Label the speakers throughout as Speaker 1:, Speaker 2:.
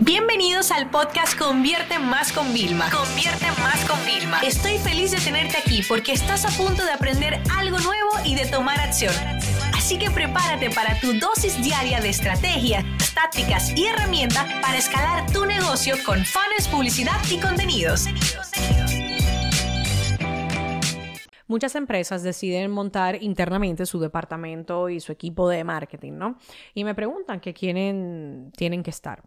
Speaker 1: Bienvenidos al podcast Convierte Más con Vilma. Convierte Más con Vilma. Estoy feliz de tenerte aquí porque estás a punto de aprender algo nuevo y de tomar acción. Así que prepárate para tu dosis diaria de estrategias, tácticas y herramientas para escalar tu negocio con fans, publicidad y contenidos.
Speaker 2: Muchas empresas deciden montar internamente su departamento y su equipo de marketing, ¿no? Y me preguntan que quiénes tienen que estar.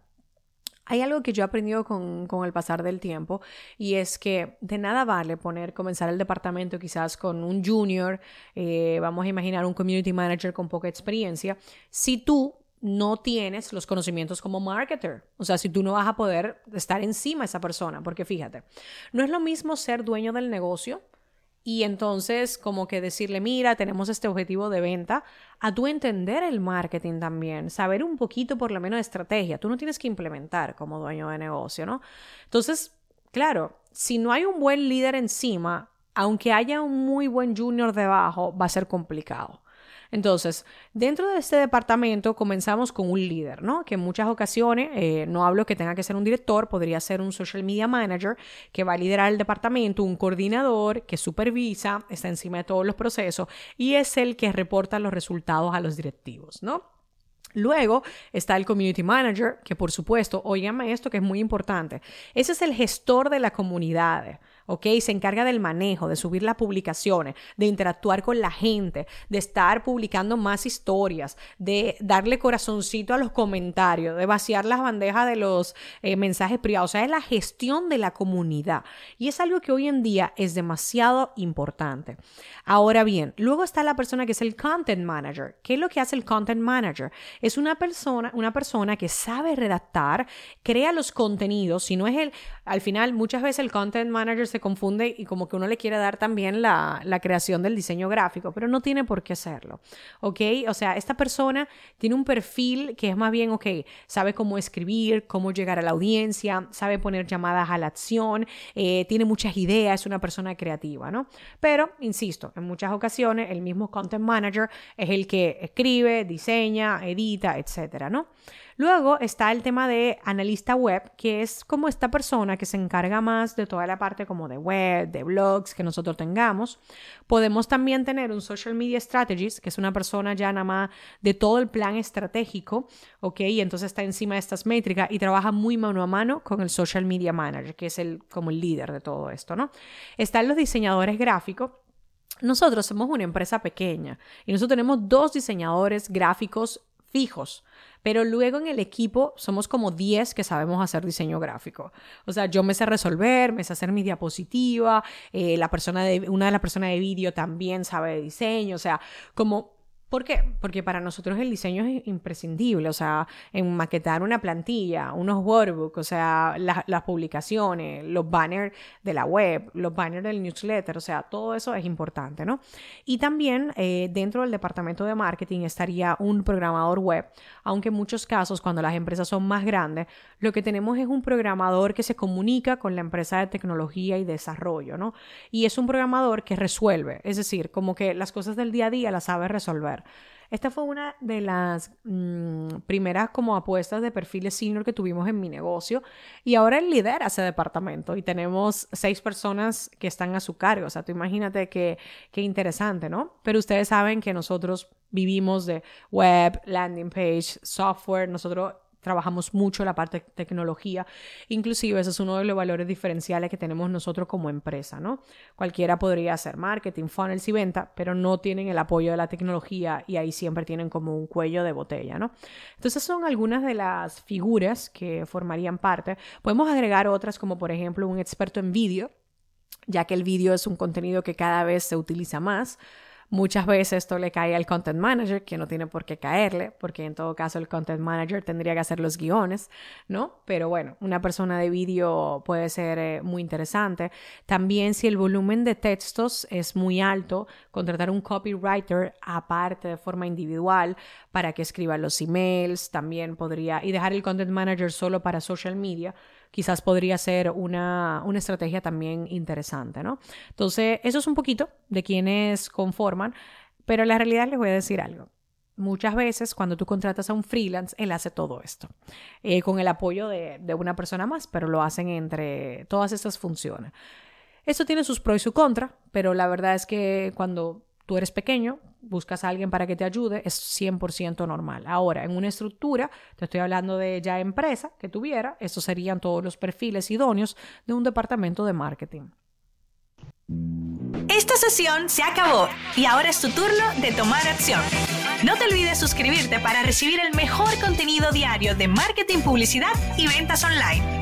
Speaker 2: Hay algo que yo he aprendido con, el pasar del tiempo y es que de nada vale poner, comenzar el departamento quizás con un junior, eh, vamos a imaginar un community manager con poca experiencia, si tú no tienes los conocimientos como marketer. O sea, si tú no vas a poder estar encima de esa persona, porque fíjate, no es lo mismo ser dueño del negocio y entonces como que decirle, mira, tenemos este objetivo de venta, a tú entender el marketing también, saber un poquito por lo menos de estrategia, tú no tienes que implementar como dueño de negocio, ¿no? Entonces, claro, si no hay un buen líder encima, aunque haya un muy buen junior debajo, va a ser complicado. Entonces, dentro de este departamento comenzamos con un líder, ¿no? Que en muchas ocasiones, eh, no hablo que tenga que ser un director, podría ser un social media manager que va a liderar el departamento, un coordinador que supervisa, está encima de todos los procesos y es el que reporta los resultados a los directivos, ¿no? Luego está el community manager, que por supuesto, óigame esto que es muy importante. Ese es el gestor de la comunidad. ¿Ok? Se encarga del manejo, de subir las publicaciones, de interactuar con la gente, de estar publicando más historias, de darle corazoncito a los comentarios, de vaciar las bandejas de los eh, mensajes privados. O sea, es la gestión de la comunidad. Y es algo que hoy en día es demasiado importante. Ahora bien, luego está la persona que es el content manager. ¿Qué es lo que hace el content manager? Es una persona, una persona que sabe redactar, crea los contenidos, si no es el, al final muchas veces el content manager se confunde y como que uno le quiere dar también la, creación del diseño gráfico, pero no tiene por qué hacerlo, ¿ok? O sea, esta persona tiene un perfil que es más bien, ok, sabe cómo escribir, cómo llegar a la audiencia, sabe poner llamadas a la acción, eh, tiene muchas ideas, es una persona creativa, ¿no? Pero, insisto, en muchas ocasiones el mismo content manager es el que escribe, diseña, edita, etcétera, ¿no? Luego está el tema de analista web, que es como esta persona que se encarga más de toda la parte como de web, de blogs que nosotros tengamos. Podemos también tener un social media strategist, que es una persona ya nada más de todo el plan estratégico, ¿ok? Y entonces está encima de estas métricas y trabaja muy mano a mano con el social media manager, que es el, como el líder de todo esto, ¿no? Están los diseñadores gráficos nosotros somos una empresa pequeña y nosotros tenemos dos diseñadores gráficos fijos. Pero luego en el equipo somos como 10 que sabemos hacer diseño gráfico. O sea, yo me sé resolver, me sé hacer mi diapositiva, eh, la persona de, una de las personas de vídeo también sabe de diseño, o sea, como ¿Por qué? Porque para nosotros el diseño es imprescindible, o sea, en maquetar una plantilla, unos workbooks, o sea, las publicaciones, los banners de la web, los banners del newsletter, o sea, todo eso es importante, ¿no? Y también eh, dentro del departamento de marketing estaría un programador web, aunque en muchos casos cuando las empresas son más grandes, lo que tenemos es un programador que se comunica con la empresa de tecnología y desarrollo, ¿no? Y es un programador que resuelve, es decir, como que las cosas del día a día las sabe resolver. Esta fue una de las mm, primeras como apuestas de perfiles senior que tuvimos en mi negocio y ahora él lidera ese departamento y tenemos seis personas que están a su cargo. O sea, tú imagínate qué, qué interesante, ¿no? Pero ustedes saben que nosotros vivimos de web, landing page, software, nosotros trabajamos mucho la parte de tecnología. Inclusive ese es uno de los valores diferenciales que tenemos nosotros como empresa, ¿no? Cualquiera podría hacer marketing, funnels y venta, pero no tienen el apoyo de la tecnología y ahí siempre tienen como un cuello de botella, ¿no? Entonces son algunas de las figuras que formarían parte. Podemos agregar otras como por ejemplo un experto en vídeo, ya que el vídeo es un contenido que cada vez se utiliza más. Muchas veces esto le cae al content manager, que no tiene por qué caerle, porque en todo caso el content manager tendría que hacer los guiones, ¿no? Pero bueno, una persona de vídeo puede ser eh, muy interesante. También si el volumen de textos es muy alto, contratar un copywriter aparte de forma individual para que escriba los emails, también podría, y dejar el content manager solo para social media quizás podría ser una, estrategia también interesante, ¿no? Entonces, eso es un poquito de quienes conforman, pero la realidad les voy a decir algo. muchas veces cuando tú contratas a un freelance, él hace todo esto, eh, con el apoyo de, de, una persona más, pero lo hacen entre todas estas funciones. Esto tiene sus pros y sus contras, pero la verdad es que cuando tú eres pequeño, buscas a alguien para que te ayude, es 100% normal. Ahora, en una estructura, te estoy hablando de ya empresa que tuviera, estos serían todos los perfiles idóneos de un departamento de marketing.
Speaker 1: Esta sesión se acabó y ahora es tu turno de tomar acción. No te olvides suscribirte para recibir el mejor contenido diario de marketing, publicidad y ventas online.